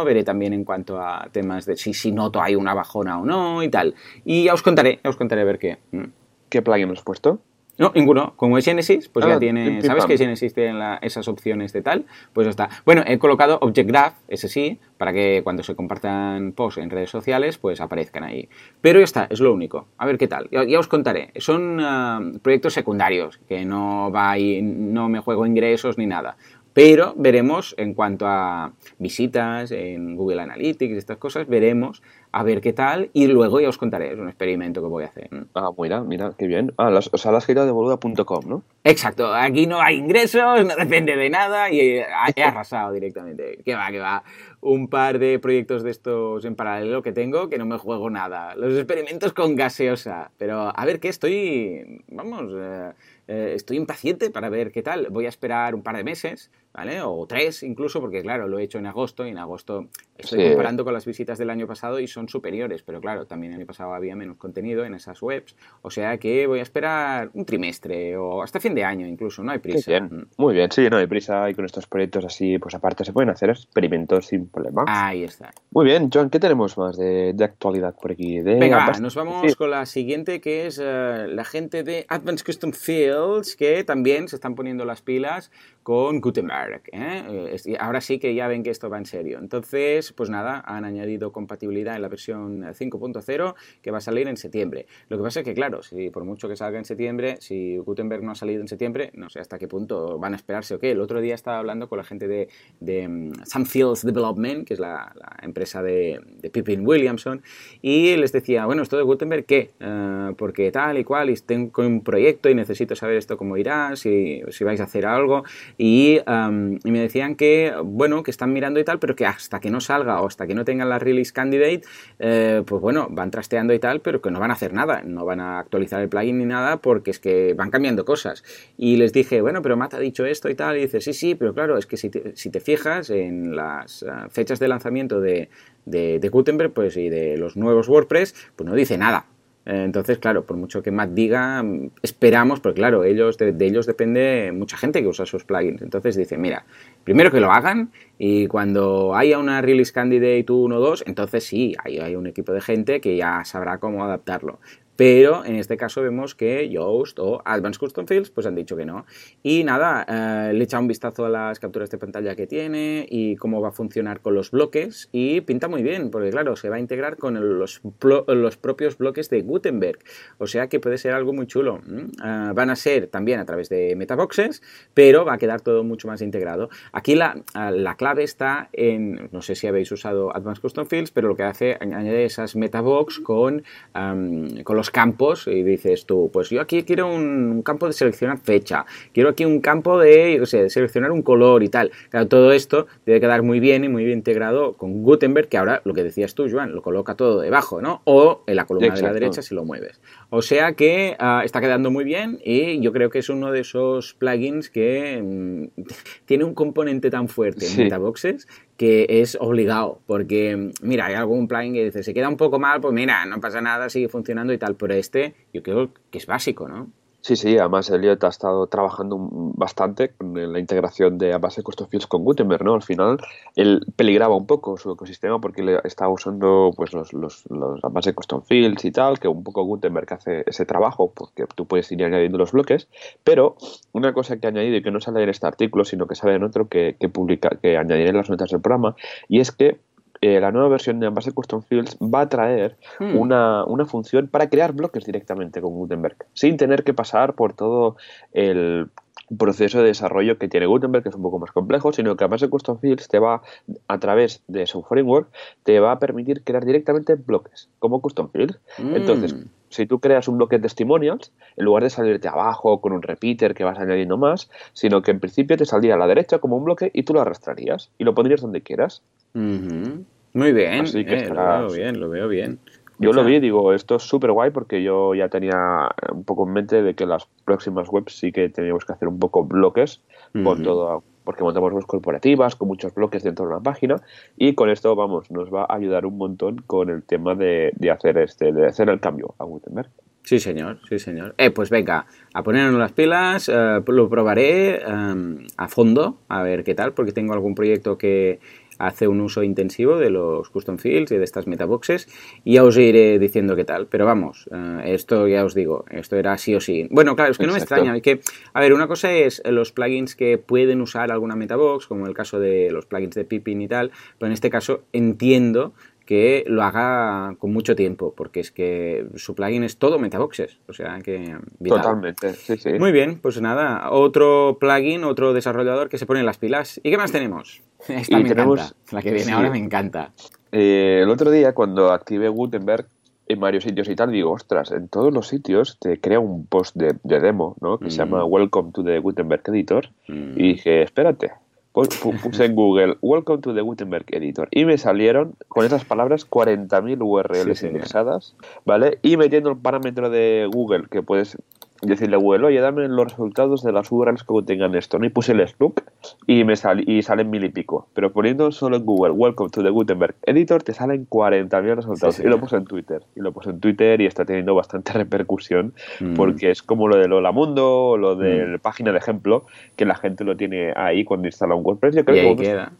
veré también en cuanto a temas de si, si noto hay una bajona o no y tal. Y ya os contaré, ya os contaré a ver qué. Mm. ¿Qué plugin has puesto? No, ninguno. Como es Genesis, pues Ah, ya tiene. pim, pim, ¿Sabes pam. que Genesis tiene la- esas opciones de tal? Pues ya está. Bueno, he colocado Object Graph, ese sí, para que cuando se compartan posts en redes sociales, pues aparezcan ahí. Pero ya está, es lo único. A ver qué tal. Ya, ya os contaré. Son ah, proyectos secundarios, que no va ahí, no me juego ingresos ni nada. Pero veremos en cuanto a visitas en Google Analytics y estas cosas, veremos a ver qué tal y luego ya os contaré. Es un experimento que voy a hacer. Ah, mira, mira, qué bien. Ah, las- o sea, has quitado de boluda.com, ¿no? Exacto, aquí no hay ingresos, no depende de nada y he arrasado directamente. Que va, que va. Un par de proyectos de estos en paralelo que tengo que no me juego nada. Los experimentos con gaseosa. Pero a ver qué estoy. Vamos, eh, eh, estoy impaciente para ver qué tal. Voy a esperar un par de meses, ¿vale? O tres incluso, porque claro, lo he hecho en agosto y en agosto estoy Sí. comparando con las visitas del año pasado y son superiores. Pero claro, también el año pasado había menos contenido en esas webs. O sea que voy a esperar un trimestre o hasta fin de año incluso, no hay prisa. bien. Mm. Muy bien, sí, no hay prisa y con estos proyectos así, pues aparte se pueden hacer experimentos sin problema. Ahí está. Muy bien, John, ¿qué tenemos más de, de actualidad por aquí? De Venga, va, nos vamos Sí, con la siguiente, que es eh, la gente de Advanced Custom Fields, que también se están poniendo las pilas con Gutenberg. ¿eh? Eh, ahora sí que ya ven que esto va en serio. Entonces, pues nada, han añadido compatibilidad en la versión 5.0 que va a salir en septiembre. Lo que pasa es que, claro, si por mucho que salga en septiembre, si Gutenberg no ha salido en septiembre, no sé hasta qué punto van a esperarse o qué. El otro día estaba hablando con la gente de, de mm, Some Fields Development, que es la, empresa de, de Pippin Williamson, y les decía, bueno, esto de Gutenberg, ¿qué? Eh, porque tal y cual, y tengo un proyecto y necesito saber esto cómo irá, si vais a hacer algo. Y, um, me decían que, bueno, que están mirando y tal, pero que hasta que no salga o hasta que no tengan la release candidate, eh, pues bueno, van trasteando y tal, pero que no van a hacer nada, no van a actualizar el plugin ni nada porque es que van cambiando cosas. Y les dije, bueno, pero Matt ha dicho esto y tal, y dice, sí, sí, pero claro, es que si te, si te fijas en las ah, fechas de lanzamiento de, de, de Gutenberg pues, y de los nuevos WordPress, pues no dice nada. Entonces, claro, por mucho que Matt diga, esperamos, porque claro, ellos, de, de ellos depende mucha gente que usa sus plugins. Entonces dice, mira, primero que lo hagan y cuando haya una release candidate 1 o 2, entonces sí, hay, hay un equipo de gente que ya sabrá cómo adaptarlo. Pero en este caso vemos que Yoast o Advanced Custom Fields pues han dicho que no. Y nada, eh, le he echado un vistazo a las capturas de pantalla que tiene y cómo va a funcionar con los bloques y pinta muy bien, porque claro, se va a integrar con los, los propios bloques de Gutenberg. O sea que puede ser algo muy chulo. ¿m? Eh, van a ser también a través de metaboxes, pero va a quedar todo mucho más integrado. Aquí la, ah, la clave está en, no sé si habéis usado Advanced Custom Fields, pero lo que hace, añade esas metabox con, am, con los campos y dices tú, pues yo aquí quiero un, un campo de seleccionar fecha, quiero aquí un campo de, yo sé, de seleccionar un color y tal. Claro, todo esto debe quedar muy bien y muy bien integrado con Gutenberg, que ahora lo que decías tú, Joan, lo coloca todo debajo, ¿no? O en la columna de la derecha si lo mueves. O sea que ah, está quedando muy bien y yo creo que es uno de esos plugins que mm, tiene un componente tan fuerte en Sí. Metaboxes que es obligado, porque mm, mira, hay algún plugin que dice, se queda un poco mal, pues mira, no pasa nada, sigue funcionando y tal, pero este yo creo que es básico, ¿no? Sí, sí, además Elliot ha estado trabajando bastante con la integración de Custom Fields con Gutenberg, ¿no? Al final él peligraba un poco su ecosistema porque le estaba usando pues los, los, los Custom Fields y tal, que un poco Gutenberg hace ese trabajo porque tú puedes ir añadiendo los bloques, pero una cosa que ha añadido y que no sale en este artículo, sino que sale en otro que, que publica, que añadiré en las notas del programa, y es que eh, la nueva versión de Ambassador Custom Fields va a traer hmm. una, una, función para crear bloques directamente con Gutenberg, sin tener que pasar por todo el proceso de desarrollo que tiene Gutenberg, que es un poco más complejo, sino que Ambassador Custom Fields te va, a través de su framework, te va a permitir crear directamente bloques como Custom Fields. Hmm. Entonces, si tú creas un bloque de testimonials, en lugar de salirte abajo con un repeater que vas añadiendo más, sino que en principio te saldría a la derecha como un bloque y tú lo arrastrarías y lo pondrías donde quieras. Muy bien, eh, lo veo bien, lo veo bien. Yo lo vi y digo, esto es súper guay porque yo ya tenía un poco en mente de que las próximas webs sí que teníamos que hacer un poco bloques con todo, porque montamos webs corporativas con muchos bloques dentro de una página y con esto, vamos, nos va a ayudar un montón con el tema de, hacer este, de hacer el cambio a Gutenberg. Sí, señor, sí, señor. Eh, pues venga, a ponernos las pilas, eh, lo probaré eh, a fondo, a ver qué tal, porque tengo algún proyecto que hace un uso intensivo de los custom fields y de estas metaboxes y ya os iré diciendo qué tal. Pero vamos, eh, esto ya os digo, esto era sí o sí. Bueno, claro, es que no me extraña. Que, a ver, una cosa es los plugins que pueden usar alguna metabox, como el caso de los plugins de Pippin y tal, pero en este caso entiendo que lo haga con mucho tiempo, porque es que su plugin es todo metaboxes, o sea que... Totalmente, sí, sí. Muy bien, pues nada, otro plugin, otro desarrollador que se pone en las pilas. ¿Y qué más tenemos? Esta me encanta, la que viene ahora me encanta. Eh, el otro día cuando activé Gutenberg en varios sitios y tal, digo, ostras, en todos los sitios te crea un post de, demo, ¿no? Que se llama mm. Welcome to the Gutenberg Editor. Mm. Y dije, espérate, puse en Google Welcome to the Gutenberg Editor y me salieron con esas palabras 40.000 URLs indexadas, ¿vale? Y metiendo el parámetro de Google que puedes decirle a Google, oye, dame los resultados de las URLs que tengan esto, ¿no? Y puse el Snook y me sale, y salen mil y pico. Pero poniendo solo en Google, Welcome to the Gutenberg Editor, te salen 40.000 resultados. y lo puse en Twitter. Y lo puse en Twitter y está teniendo bastante repercusión mm. porque es como lo de Lola Mundo o lo de la mm. página de ejemplo, que la gente lo tiene ahí cuando instala un WordPress. Yo creo que queda.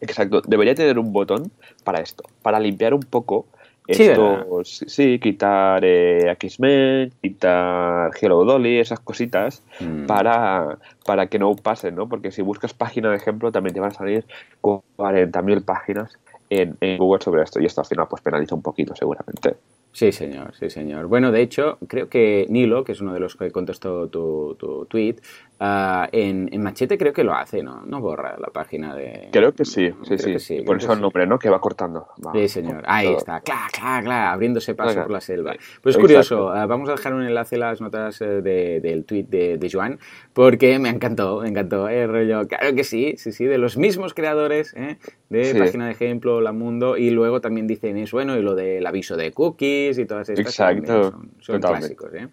Exacto. Debería tener un botón para esto, para limpiar un poco esto, sí, quitar eh, X-Men, quitar Hello Dolly, esas cositas, mm. para, para que no pasen, ¿no? Porque si buscas página de ejemplo, también te van a salir 40.000 páginas en, en, Google sobre esto. Y esto al final pues penaliza un poquito, seguramente. Sí, señor, sí, señor. Bueno, de hecho, creo que Nilo, que es uno de los que contestó tu, tu tweet, Ah, en, Machete creo que lo hace, ¿no? No borra la página de... Creo que sí, sí, sí. Por eso el nombre, ¿no? Que va cortando. sí, señor. Ahí está. Clac, clac, clac. Abriéndose paso por la selva. Pues es curioso. Ah, vamos a dejar un enlace en las notas eh, del tweet de, de, Joan porque me encantó, me encantó. El rollo, claro que sí, sí, sí. De los mismos creadores ¿eh? de página de ejemplo, La Mundo. Y luego también dicen eso, bueno, y lo del aviso de cookies y todas estas. Exacto. Son, clásicos, ¿eh?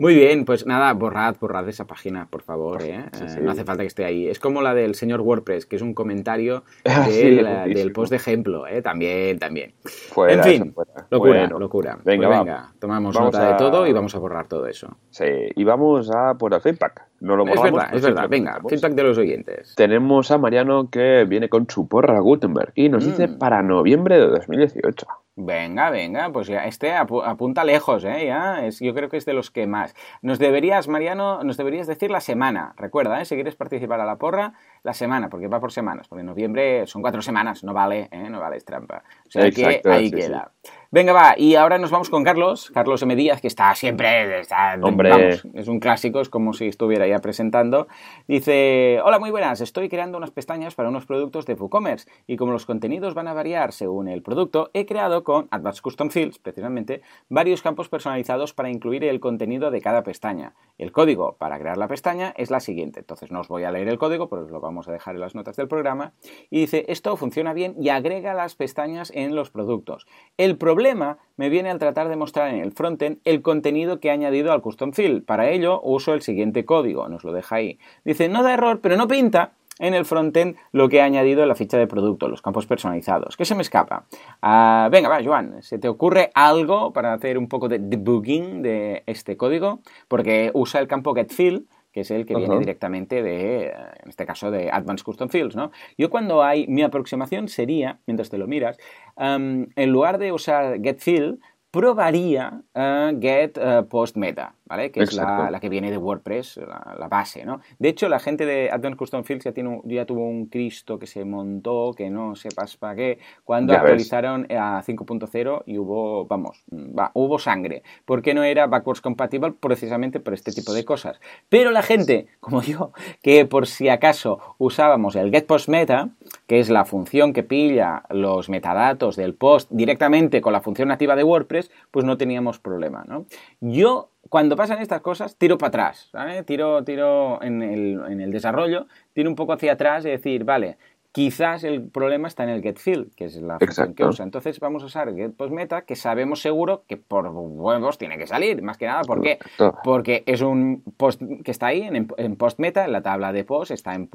Muy bien, pues nada, borrad, borrad esa página, por favor. ¿Eh? Eh, no hace falta que esté ahí. Es como la del señor WordPress, que es un comentario ah, del, post de ejemplo, ¿eh? también, también. en fin, locura, locura. Venga, pues venga tomamos nota de todo y vamos a borrar todo eso. Sí, y vamos a por el feedback. No lo es verdad, es verdad. Venga, feedback de los oyentes. Tenemos a Mariano que viene con su porra Gutenberg y nos dice mm. para noviembre de 2018. Venga, venga, pues ya este apunta lejos, ¿eh? Ya, es, yo creo que es de los que más. Nos deberías, Mariano, nos deberías decir la semana. Recuerda, ¿eh? Si quieres participar a la porra, la semana, porque va por semanas. Porque en noviembre son cuatro semanas, no vale, ¿eh? No vale, es trampa. O sea que ahí queda. Venga, va, y ahora nos vamos con Carlos, Carlos M. Díaz, que está siempre, está, Hombre. es un clásico, es como si estuviera ya presentando. Dice, hola, muy buenas, estoy creando unas pestañas para unos productos de WooCommerce y como los contenidos van a variar según el producto, he creado con Advanced Custom Fields, precisamente, varios campos personalizados para incluir el contenido de cada pestaña. El código para crear la pestaña es la siguiente, entonces no os voy a leer el código, pero os lo vamos a dejar en las notas del programa. Y dice, esto funciona bien y agrega las pestañas en los productos. El problema problema me viene al tratar de mostrar en el frontend el contenido que he añadido al custom field. Para ello uso el siguiente código, nos lo deja ahí. Dice, no da error, pero no pinta. en el frontend lo que he añadido en la ficha de producto, los campos personalizados. ¿Qué se me escapa? Ah, venga, va, Joan, ¿se te ocurre algo para hacer un poco de debugging de este código? Porque usa el campo getFill, que es el que viene directamente de, en este caso, de Advanced Custom Fields, ¿no? Yo cuando hay, mi aproximación sería, mientras te lo miras, en lugar de usar getFill, probaría uh, get uh, post meta, ¿vale? Que es la, que viene de WordPress, la, base, ¿no? De hecho, la gente de Advanced Custom Fields ya, tiene, ya tuvo un Cristo que se montó, que no sepas para qué, cuando actualizaron a 5.0 y hubo, vamos, va, hubo sangre, porque no era backwards compatible precisamente por este tipo de cosas. Pero la gente, como yo, que por si acaso usábamos el get post meta, que es la función que pilla los metadatos del post directamente con la función nativa de WordPress, pues no teníamos problema, ¿no? Yo, cuando pasan estas cosas, tiro para atrás, ¿vale? Tiro, tiro en el, en el desarrollo, tiro un poco hacia atrás y decir, vale, Quizás el problema está en el getFill, que es la función que usa. Entonces vamos a usar getPostMeta, que sabemos seguro que por huevos tiene que salir. Más que nada, ¿por qué? Porque es un post que está ahí en, postmeta, en la tabla de post, está en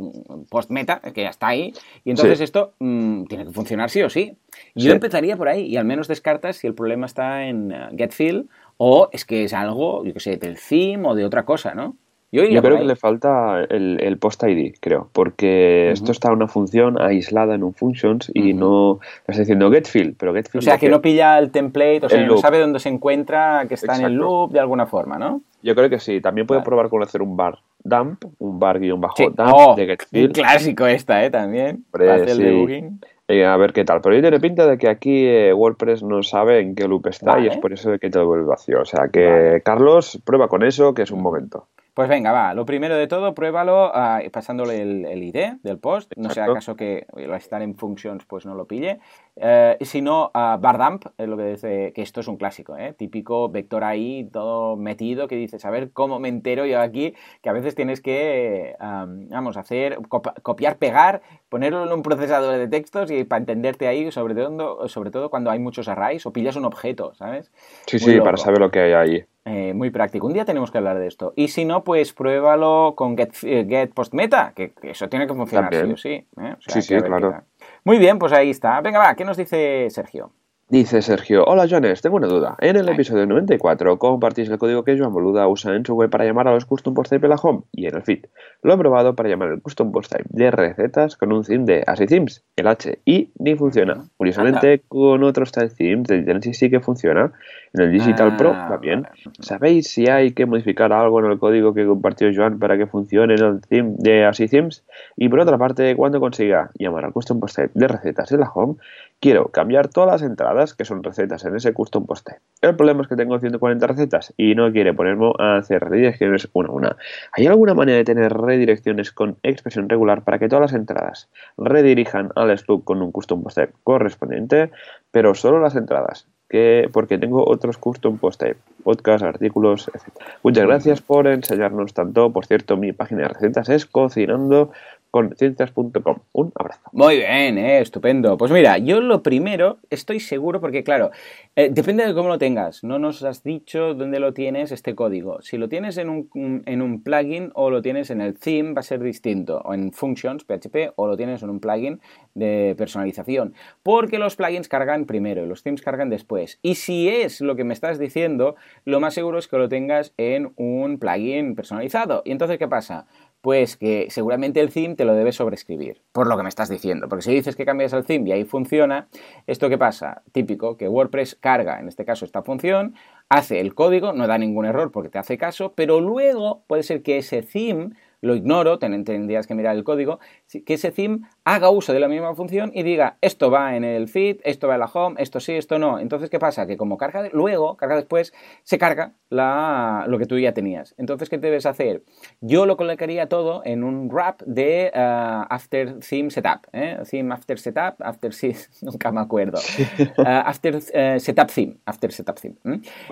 postmeta, que ya está ahí. Y entonces esto mm, tiene que funcionar sí o sí. Yo empezaría por ahí y al menos descartas si el problema está en uh, getFill o es que es algo, yo qué sé, del theme o de otra cosa, ¿no? Yo, creo que le falta el, post ID, creo, porque esto está en una función aislada en un functions y no estás diciendo getFill, pero getFill. O sea, que no pilla el template, o sea, no sabe dónde se encuentra, que está en el loop de alguna forma, ¿no? Yo creo que sí. También puede probar con hacer un bar dump, un bar guion bajo dump oh, de getFill. Un clásico esta, ¿eh? También. el debugging. A ver qué tal. Pero yo tiene pinta de que aquí eh, WordPress no sabe en qué loop está y es por eso de que te vuelve vacío. O sea que, Carlos, prueba con eso, que es un momento. Pues venga, va. Lo primero de todo, pruébalo ah, pasándole el, ID del post. No sea acaso que al estar en functions pues no lo pille. Eh, si no, uh, Bardamp, es lo que dice que esto es un clásico, ¿eh? típico vector ahí, todo metido, que dices, a ver cómo me entero yo aquí, que a veces tienes que, vamos, hacer, copiar, pegar, ponerlo en un procesador de textos y para entenderte ahí, sobre todo, sobre todo cuando hay muchos arrays o pillas un objeto, ¿sabes? Sí, sí, para saber lo que hay ahí. Eh, muy práctico. Un día tenemos que hablar de esto. Y si no, pues pruébalo con Get, eh, get Post Meta, que, eso tiene que funcionar sí o sí. ¿eh? sí, sí, claro. Muy bien, pues ahí está. Venga, va, ¿qué nos dice Sergio? Dice Sergio, hola Jones, tengo una duda. En el episodio 94 compartís el código que Joan Boluda usa en su web para llamar a los custom post type de la home y en el feed. Lo he probado para llamar el custom post type de recetas con un theme de Así Themes, el H, y ni funciona. Curiosamente, con otros style themes del Genesis sí que funciona. En el Digital Pro ah, va bien. ¿Sabéis si hay que modificar algo en el código que compartió Joan para que funcione en el theme de Así Themes? Y por otra parte, cuando consiga llamar al custom post type de recetas en la home, quiero cambiar todas las entradas que son recetas en ese custom post El problema es que tengo 140 recetas y no quiere ponerme a hacer redirecciones una a una. ¿Hay alguna manera de tener redirecciones con expresión regular para que todas las entradas redirijan al sloop con un custom post correspondiente, pero solo las entradas? Que, porque tengo otros custom post type, podcast, artículos, etc. Muchas gracias por enseñarnos tanto. Por cierto, mi página de recetas es cocinando con ciencias.com. Un abrazo. Muy bien, eh, estupendo. Pues mira, yo lo primero estoy seguro porque, claro, eh, depende de cómo lo tengas. No nos has dicho dónde lo tienes este código. Si lo tienes en un, en un plugin o lo tienes en el theme, va a ser distinto. O en Functions, PHP, o lo tienes en un plugin de personalización. Porque los plugins cargan primero y los themes cargan después. Y si es lo que me estás diciendo, lo más seguro es que lo tengas en un plugin personalizado. ¿Y entonces qué pasa? Pues que seguramente el theme te lo debe sobreescribir, por lo que me estás diciendo. Porque si dices que cambias el theme y ahí funciona, ¿esto qué pasa? Típico, que WordPress carga, en este caso, esta función, hace el código, no da ningún error porque te hace caso, pero luego puede ser que ese theme lo ignoro, tendrías que mirar el código, que ese theme haga uso de la misma función y diga, esto va en el feed, esto va en la home, esto sí, esto no. Entonces, ¿qué pasa? Que como carga luego, carga después, se carga la, lo que tú ya tenías. Entonces, ¿qué debes hacer? Yo lo colocaría todo en un wrap de uh, after theme setup. ¿eh? Theme after setup, after nunca me acuerdo. Uh, after uh, setup theme, after setup theme.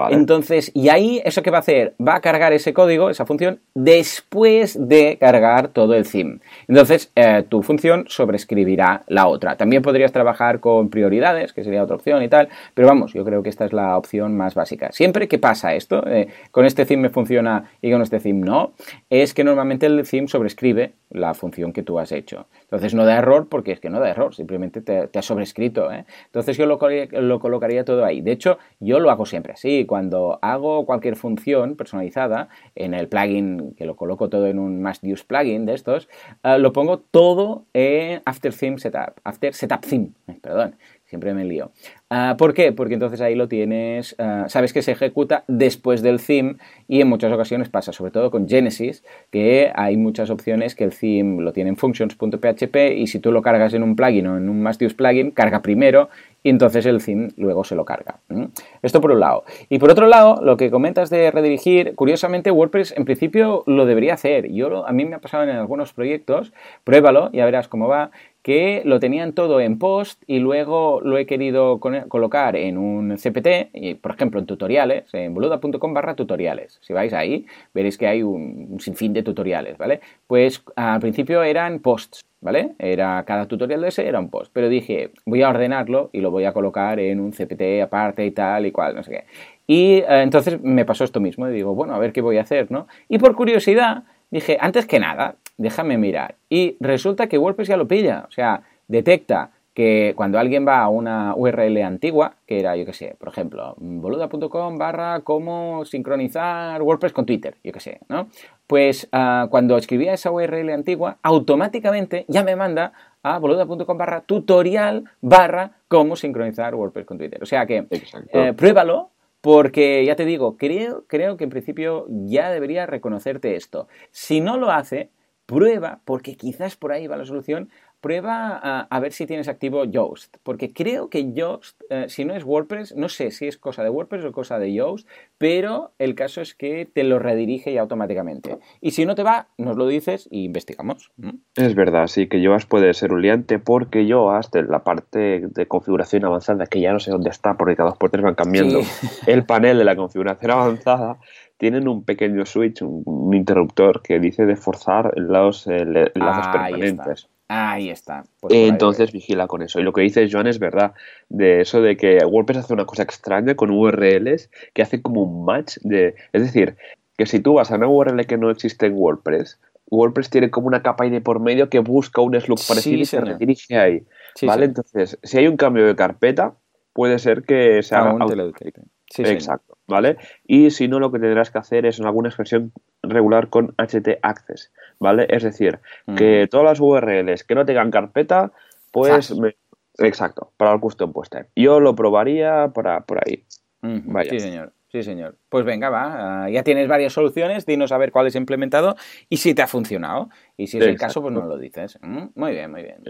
Entonces, y ahí, ¿eso qué va a hacer? Va a cargar ese código, esa función, después de cargar todo el theme. Entonces, eh, tu función sobreescribirá la otra. También podrías trabajar con prioridades, que sería otra opción y tal, pero vamos, yo creo que esta es la opción más básica. Siempre que pasa esto, eh, con este theme me funciona y con este theme no, es que normalmente el theme sobrescribe la función que tú has hecho. Entonces no da error porque es que no da error, simplemente te, te has sobrescrito. ¿eh? Entonces yo lo, lo, colocaría todo ahí. De hecho, yo lo hago siempre así. Cuando hago cualquier función personalizada en el plugin, que lo coloco todo en un must use plugin de estos, uh, lo pongo todo en After Theme Setup, After Setup Theme, eh, perdón siempre me lío. Ah, ¿Por qué? Porque entonces ahí lo tienes, ah, sabes que se ejecuta después del theme y en muchas ocasiones pasa, sobre todo con Genesis, que hay muchas opciones que el theme lo tiene en functions.php y si tú lo cargas en un plugin o en un Mastius plugin, carga primero y entonces el theme luego se lo carga. Esto por un lado. Y por otro lado, lo que comentas de redirigir, curiosamente WordPress en principio lo debería hacer. Yo, a mí me ha pasado en algunos proyectos, pruébalo, ya verás cómo va, que lo tenían todo en post y luego lo he querido colocar en un CPT, por ejemplo en tutoriales, en boluda.com barra tutoriales. Si vais ahí, veréis que hay un, sinfín de tutoriales, ¿vale? Pues al principio eran posts, ¿vale? Era, cada tutorial de ese era un post, pero dije, voy a ordenarlo y lo voy a colocar en un CPT aparte y tal y cual, no sé qué. Y eh, entonces me pasó esto mismo y digo, bueno, a ver qué voy a hacer, ¿no? Y por curiosidad dije, antes que nada, déjame mirar. Y resulta que WordPress ya lo pilla, o sea, detecta que cuando alguien va a una URL antigua, que era, yo qué sé, por ejemplo, boluda.com barra cómo sincronizar WordPress con Twitter, yo qué sé, ¿no? Pues ah, cuando escribía esa URL antigua, automáticamente ya me manda a boluda.com barra tutorial barra cómo sincronizar WordPress con Twitter. O sea que eh, pruébalo, porque ya te digo, creo, creo que en principio ya debería reconocerte esto. Si no lo hace, prueba, porque quizás por ahí va la solución, prueba a, ver si tienes activo Yoast, porque creo que Yoast, eh, si no es WordPress, no sé si es cosa de WordPress o cosa de Yoast, pero el caso es que te lo redirige ya automáticamente. Y si no te va, nos lo dices y investigamos. Es verdad, sí, que Yoast puede ser un liante porque Yoast, la parte de configuración avanzada, que ya no sé dónde está, porque cada dos por tres van cambiando, el panel de la configuración avanzada, tienen un pequeño switch, un, interruptor que dice de forzar los enlaces permanentes. Ahí está. Pues Entonces vigila con eso. Y lo que dice Joan es verdad, de eso de que WordPress hace una cosa extraña con URLs que hace como un match de... Es decir, que si tú vas a una URL que no existe en WordPress, WordPress tiene como una capa ahí de por medio que busca un slug parecido y se redirige ahí. ¿Vale? Entonces, si hay un cambio de carpeta, puede ser que se haga... Sí, Exacto, ¿vale? Y si no, lo que tendrás que hacer es en alguna expresión regular con HT Access, ¿vale? Es decir, que todas las URLs que no tengan carpeta, pues... Exacto, para el custom poster. Yo lo probaría para, por ahí. Sí, señor. Sí, señor. Pues venga, va. Ah, ya tienes varias soluciones. Dinos a ver cuál es implementado y si te ha funcionado. Y si es el caso, pues no lo dices. Muy bien, muy bien.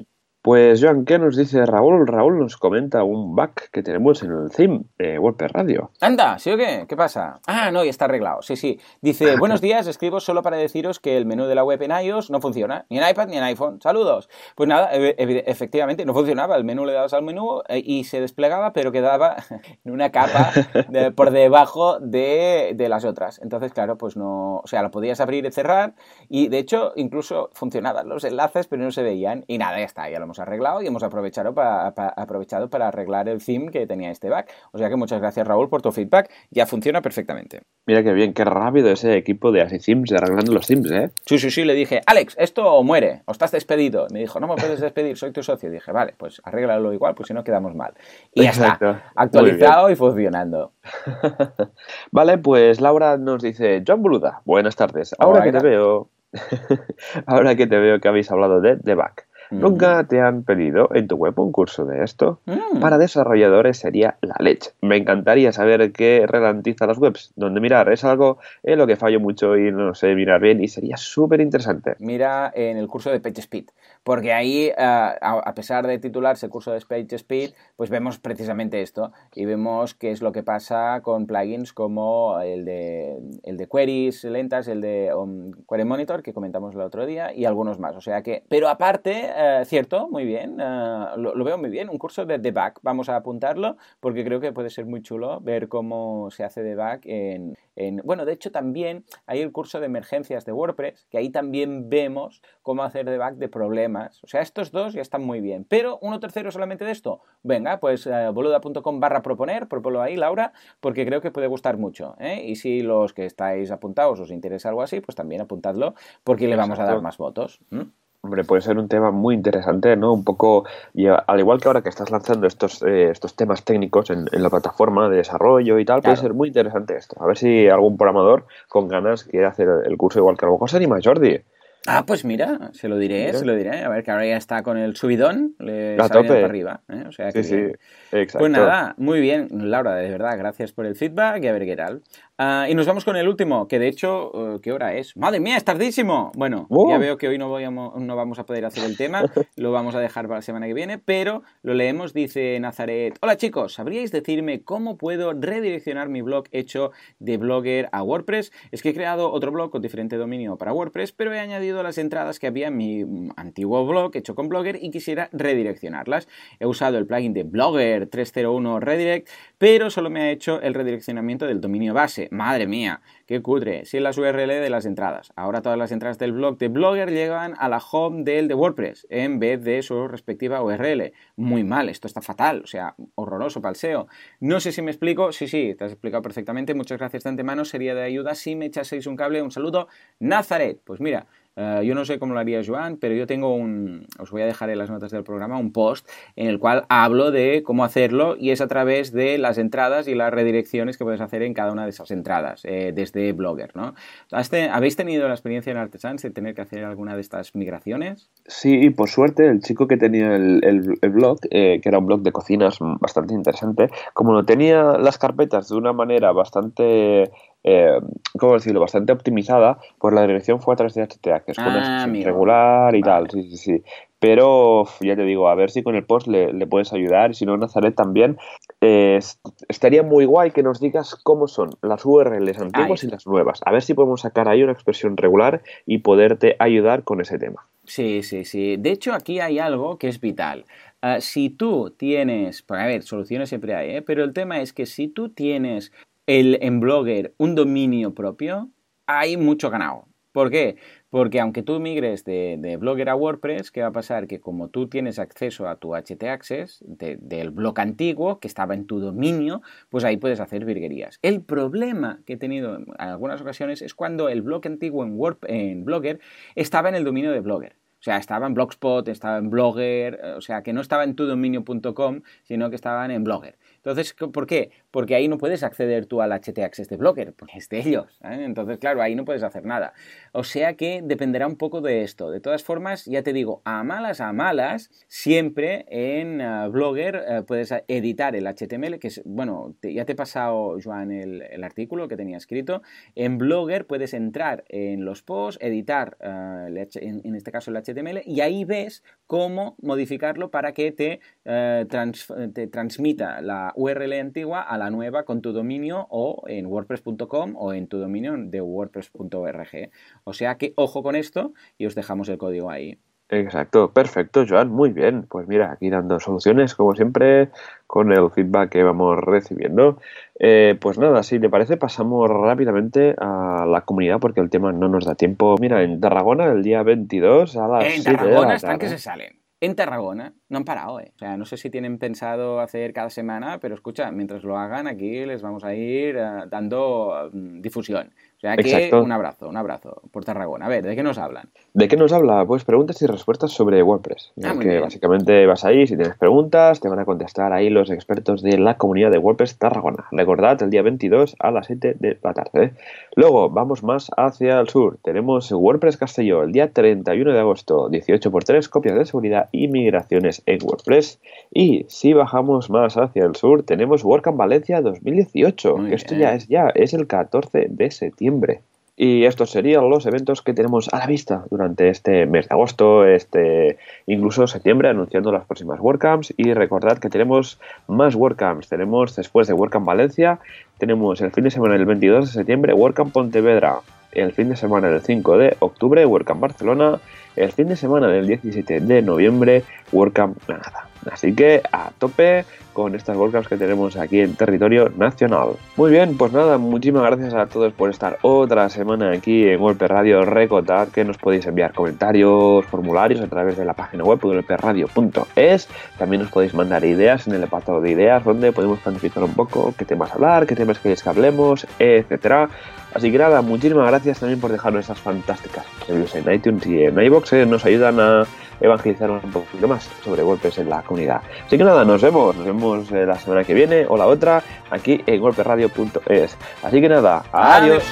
Pues Joan, ¿qué nos dice Raúl? Raúl nos comenta un bug que tenemos en el theme de WordPress Radio. Anda, ¿sí o qué? ¿Qué pasa? Ah, no, ya está arreglado. Sí, sí. Dice, buenos días, escribo solo para deciros que el menú de la web en iOS no funciona, ni en iPad ni en iPhone. Saludos. Pues nada, efectivamente no funcionaba. El menú le dabas al menú eh, y se desplegaba, pero quedaba en una capa por debajo de, de las otras. Entonces, claro, pues no, o sea, lo podías abrir y cerrar y de hecho incluso funcionaban los enlaces, pero no se veían y nada, ya está, ya lo hemos arreglado y hemos aprovechado para, aprovechado para arreglar el theme que tenía este bug. O sea que muchas gracias Raúl por tu feedback, ya funciona perfectamente. Mira qué bien, qué rápido ese equipo de Así de arreglando los themes, ¿eh? Sí, sí, sí, le dije, Alex, esto muere, o estás despedido. Me dijo, no me puedes despedir, soy tu socio. dije, vale, pues arréglalo igual, pues si no quedamos mal. Y ya está, actualizado y funcionando. vale, pues Laura nos dice, John Boluda, buenas tardes. Ahora que te veo, ahora que te veo que habéis hablado de The Back. ¿Nunca te han pedido en tu web un curso de esto? Mm. Para desarrolladores sería la leche. Me encantaría saber qué ralentiza las webs, dónde mirar. Es algo en lo que fallo mucho y no sé mirar bien y sería súper interesante. Mira en el curso de PageSpeed, porque ahí, eh, a pesar de titularse curso de PageSpeed, pues vemos precisamente esto y vemos qué es lo que pasa con plugins como el de, el de queries lentas, el de um, Query Monitor que comentamos el otro día y algunos más. O sea que, pero aparte eh, cierto, muy bien, eh, lo, veo muy bien, un curso de debug, vamos a apuntarlo porque creo que puede ser muy chulo ver cómo se hace debug en, en, Bueno, de hecho también hay el curso de emergencias de WordPress, que ahí también vemos cómo hacer debug de problemas. O sea, estos dos ya están muy bien, pero uno tercero solamente de esto. Venga, pues boluda.com barra proponer, proponlo ahí, Laura, porque creo que puede gustar mucho. Y si los que estáis apuntados os interesa algo así, pues también apuntadlo porque le vamos a dar más votos. Hombre, puede ser un tema muy interesante, ¿no? Un poco, y al igual que ahora que estás lanzando estos, eh, estos temas técnicos en, la plataforma de desarrollo y tal, puede ser muy interesante esto. A ver si algún programador con ganas quiere hacer el curso igual que a lo mejor se anima Jordi. Ah, pues mira, se lo diré, se lo diré. A ver, que ahora ya está con el subidón, le a tope. para arriba. ¿eh? O sea que sí, sí, exacto. Pues nada, muy bien, Laura, de verdad, gracias por el feedback y a ver qué tal. Ah, y nos vamos con el último, que de hecho, eh, ¿qué hora es? ¡Madre mía, es tardísimo! Bueno, ya oh. veo que hoy no, voy no vamos a poder hacer el tema, lo vamos a dejar para la semana que viene, pero lo leemos, dice Nazaret. Hola chicos, ¿sabríais decirme cómo puedo redireccionar mi blog hecho de Blogger a WordPress? Es que he creado otro blog con diferente dominio para WordPress, pero he añadido las entradas que había en mi antiguo blog hecho con Blogger y quisiera redireccionarlas. He usado el plugin de Blogger 301 Redirect, pero solo me ha hecho el redireccionamiento del dominio base. Madre mía, qué cutre, sin las URL de las entradas. Ahora todas las entradas del blog de Blogger llegan a la home del de WordPress en vez de su respectiva URL. Muy mal, esto está fatal, o sea, horroroso para el SEO. No sé si me explico, sí, sí, te has explicado perfectamente. Muchas gracias de antemano, sería de ayuda si me echaseis un cable. Un saludo, Nazaret. Pues mira, eh, yo no sé cómo lo haría Joan, pero yo tengo un, os voy a dejar en las notas del programa un post en el cual hablo de cómo hacerlo y es a través de las entradas y las redirecciones que puedes hacer en cada una de esas entradas eh, desde Blogger, ¿no? ¿Habéis tenido la experiencia en Artesans de tener que hacer alguna de estas migraciones? Sí, por suerte el chico que tenía el, blog, eh, que era un blog de cocinas bastante interesante, como lo tenía las carpetas de una manera bastante eh, ¿cómo decirlo?, bastante optimizada, pues la dirección fue a través de HTA, que es ah, regular y tal, sí, sí, sí. Pero ya te digo, a ver si con el post le, puedes ayudar y si no, Nazaret también. Eh, estaría muy guay que nos digas cómo son las URLs antiguas y las nuevas. A ver si podemos sacar ahí una expresión regular y poderte ayudar con ese tema. Sí, sí, sí. De hecho, aquí hay algo que es vital. Ah, si tú tienes, pues, a ver, soluciones siempre hay, ¿eh? pero el tema es que si tú tienes el, en Blogger un dominio propio, hay mucho ganado. ¿Por qué? Porque aunque tú migres de, Blogger a WordPress, ¿qué va a pasar? Que como tú tienes acceso a tu HT Access del blog antiguo que estaba en tu dominio, pues ahí puedes hacer virguerías. El problema que he tenido en algunas ocasiones es cuando el blog antiguo en, en Blogger estaba en el dominio de Blogger. O sea, estaba en Blogspot, estaba en Blogger, o sea, que no estaba en tu dominio.com, sino que estaban en Blogger. Entonces, ¿por qué? Porque ahí no puedes acceder tú al HT Access de Blogger, porque es de ellos. ¿eh? Entonces, claro, ahí no puedes hacer nada. O sea que dependerá un poco de esto. De todas formas, ya te digo, a malas, a malas, siempre en uh, Blogger uh, puedes editar el HTML, que es, bueno, ya te he pasado, Joan, el, artículo que tenía escrito. En Blogger puedes entrar en los posts, editar, en, en, este caso, el HTML, y ahí ves cómo modificarlo para que te, te transmita la URL antigua a la nueva con tu dominio o en wordpress.com o en tu dominio de wordpress.org. O sea que ojo con esto y os dejamos el código ahí. Exacto, perfecto, Joan, muy bien. Pues mira, aquí dando soluciones, como siempre, con el feedback que vamos recibiendo. Eh, pues nada, si te parece, pasamos rápidamente a la comunidad porque el tema no nos da tiempo. Mira, en Tarragona, el día 22 a las En Tarragona están que se salen en Tarragona no han parado, ¿eh? O sea, no sé si tienen pensado hacer cada semana, pero escucha, mientras lo hagan aquí les vamos a ir eh, dando mm, difusión sea que un abrazo, un abrazo por Tarragona. A ver, ¿de qué nos hablan? ¿De qué nos habla? Pues preguntas y respuestas sobre WordPress. Ah, que básicamente vas ahí, si tienes preguntas, te van a contestar ahí los expertos de la comunidad de WordPress Tarragona. Recordad, el día 22 a las 7 de la tarde. Luego, vamos más hacia el sur. Tenemos WordPress Castelló, el día 31 de agosto, 18x3, copias de seguridad y migraciones en WordPress. Y si bajamos más hacia el sur, tenemos WordCamp Valencia 2018, esto ya es ya, es el 14 de septiembre y estos serían los eventos que tenemos a la vista durante este mes de agosto, este incluso septiembre, anunciando las próximas WordCamps. Y recordad que tenemos más WordCamps. Tenemos después de WordCamp Valencia, tenemos el fin de semana del 22 de septiembre WordCamp Pontevedra. el fin de semana del 5 de octubre, WordCamp Barcelona, el fin de semana del 17 de noviembre, WordCamp Granada. Así que a tope con estas WordCamps que tenemos aquí en territorio nacional. Muy bien, pues nada, muchísimas gracias a todos por estar otra semana aquí en WordPress Radio. Recordad que nos podéis enviar comentarios, formularios a través de la página web wordpressradio.es. También nos podéis mandar ideas en el apartado de ideas donde podemos planificar un poco qué temas hablar, qué temas queréis que hablemos, etcétera. Así que nada, muchísimas gracias también por dejarnos estas fantásticas reviews en iTunes y en iBox. Eh, nos ayudan a evangelizar un poquito más sobre WordPress en la comunidad. Así que nada, nos vemos, nos vemos eh, la semana que viene o la otra aquí en golperadio.es. Así que nada, adiós.